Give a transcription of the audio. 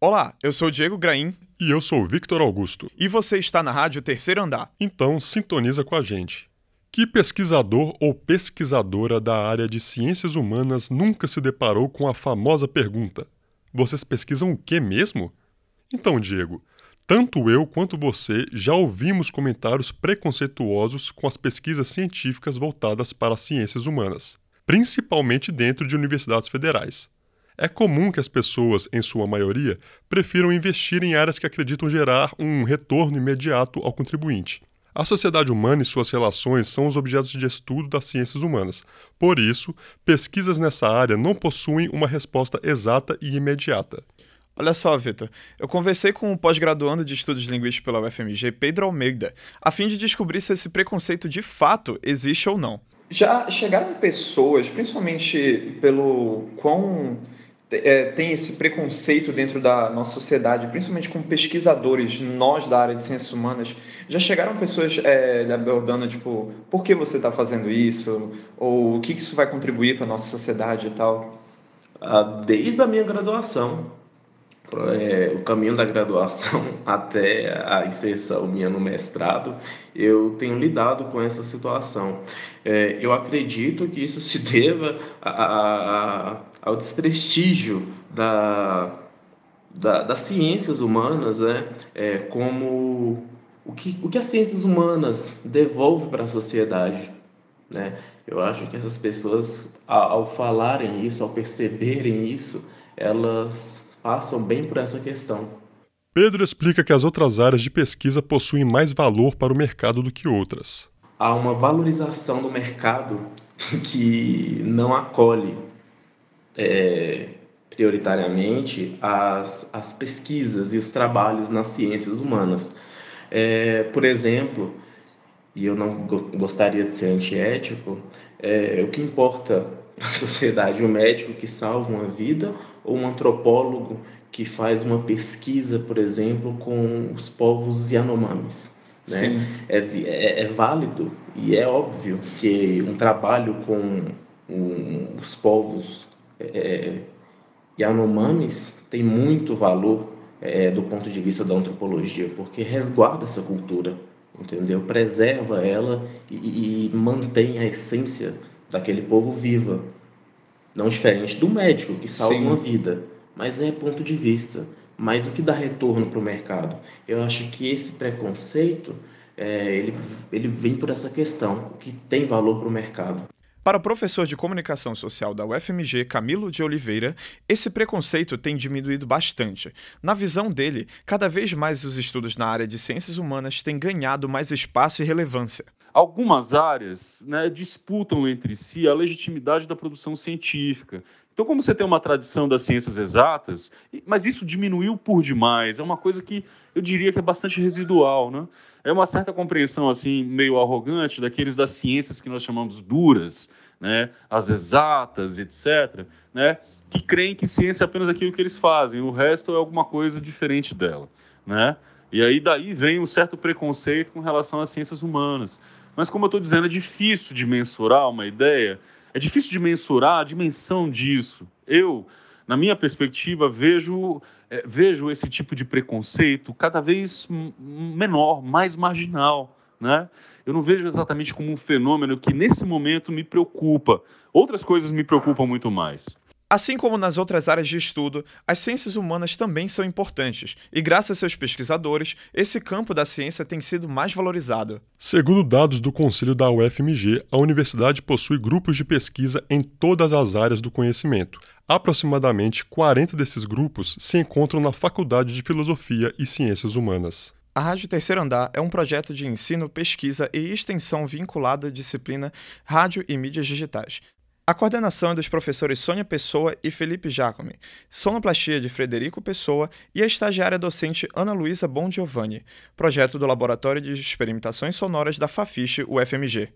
Olá, eu sou o Diego Graim. E eu sou o Victor Augusto. E você está na Rádio Terceiro Andar. Então, sintoniza com a gente. Que pesquisador ou pesquisadora da área de ciências humanas nunca se deparou com a famosa pergunta: Vocês pesquisam o que mesmo? Então, Diego, tanto eu quanto você já ouvimos comentários preconceituosos com as pesquisas científicas voltadas para as ciências humanas, principalmente dentro de universidades federais. É comum que as pessoas, em sua maioria, prefiram investir em áreas que acreditam gerar um retorno imediato ao contribuinte. A sociedade humana e suas relações são os objetos de estudo das ciências humanas. Por isso, pesquisas nessa área não possuem uma resposta exata e imediata. Olha só, Vitor, eu conversei com o pós-graduando de estudos linguísticos pela UFMG, Pedro Almeida, a fim de descobrir se esse preconceito de fato existe ou não. Já chegaram pessoas, principalmente pelo quão é, tem esse preconceito dentro da nossa sociedade, principalmente com pesquisadores, nós da área de ciências humanas, já chegaram pessoas é, abordando, tipo, por que você está fazendo isso? Ou o que isso vai contribuir para a nossa sociedade e tal? Ah, desde a minha graduação, é, o caminho da graduação até a inserção minha no mestrado, eu tenho lidado com essa situação. É, eu acredito que isso se deva a, a, a, ao desprestígio da, da, das ciências humanas, né? É, como o que, o que as ciências humanas devolvem para a sociedade. Né? Eu acho que essas pessoas, ao, ao falarem isso, ao perceberem isso, elas passam bem por essa questão. Pedro explica que as outras áreas de pesquisa possuem mais valor para o mercado do que outras. Há uma valorização do mercado que não acolhe é, prioritariamente as, as pesquisas e os trabalhos nas ciências humanas. É, por exemplo, e eu não gostaria de ser antiético, é, o que importa na sociedade, um médico que salva uma vida ou um antropólogo que faz uma pesquisa, por exemplo, com os povos Yanomamis. Né? É, é, é, válido e é óbvio que um trabalho com um, os povos é, Yanomamis tem muito valor é, do ponto de vista da antropologia, porque resguarda essa cultura, entendeu? Preserva ela e, e mantém a essência daquele povo viva. Não diferente do médico que salva Sim. uma vida, mas é ponto de vista. Mas o que dá retorno para o mercado? Eu acho que esse preconceito é, ele, ele vem por essa questão, o que tem valor para o mercado. Para o professor de comunicação social da UFMG, Camilo de Oliveira, esse preconceito tem diminuído bastante. Na visão dele, cada vez mais os estudos na área de ciências humanas têm ganhado mais espaço e relevância algumas áreas né, disputam entre si a legitimidade da produção científica. Então, como você tem uma tradição das ciências exatas, mas isso diminuiu por demais, é uma coisa que eu diria que é bastante residual, né? É uma certa compreensão assim meio arrogante daqueles das ciências que nós chamamos duras, né? As exatas, etc, né? Que creem que ciência é apenas aquilo que eles fazem, o resto é alguma coisa diferente dela, né? E aí daí vem um certo preconceito com relação às ciências humanas. Mas, como eu estou dizendo, é difícil de mensurar uma ideia, é difícil de mensurar a dimensão disso. Eu, na minha perspectiva, vejo, é, vejo esse tipo de preconceito cada vez menor, mais marginal. Né? Eu não vejo exatamente como um fenômeno que, nesse momento, me preocupa. Outras coisas me preocupam muito mais. Assim como nas outras áreas de estudo, as ciências humanas também são importantes, e graças a seus pesquisadores, esse campo da ciência tem sido mais valorizado. Segundo dados do Conselho da UFMG, a universidade possui grupos de pesquisa em todas as áreas do conhecimento. Aproximadamente 40 desses grupos se encontram na Faculdade de Filosofia e Ciências Humanas. A Rádio Terceiro Andar é um projeto de ensino, pesquisa e extensão vinculado à disciplina Rádio e Mídias Digitais. A coordenação é dos professores Sônia Pessoa e Felipe Jacome, sonoplastia de Frederico Pessoa e a estagiária docente Ana Luísa Bon Giovanni, projeto do Laboratório de Experimentações Sonoras da Fafiche UFMG.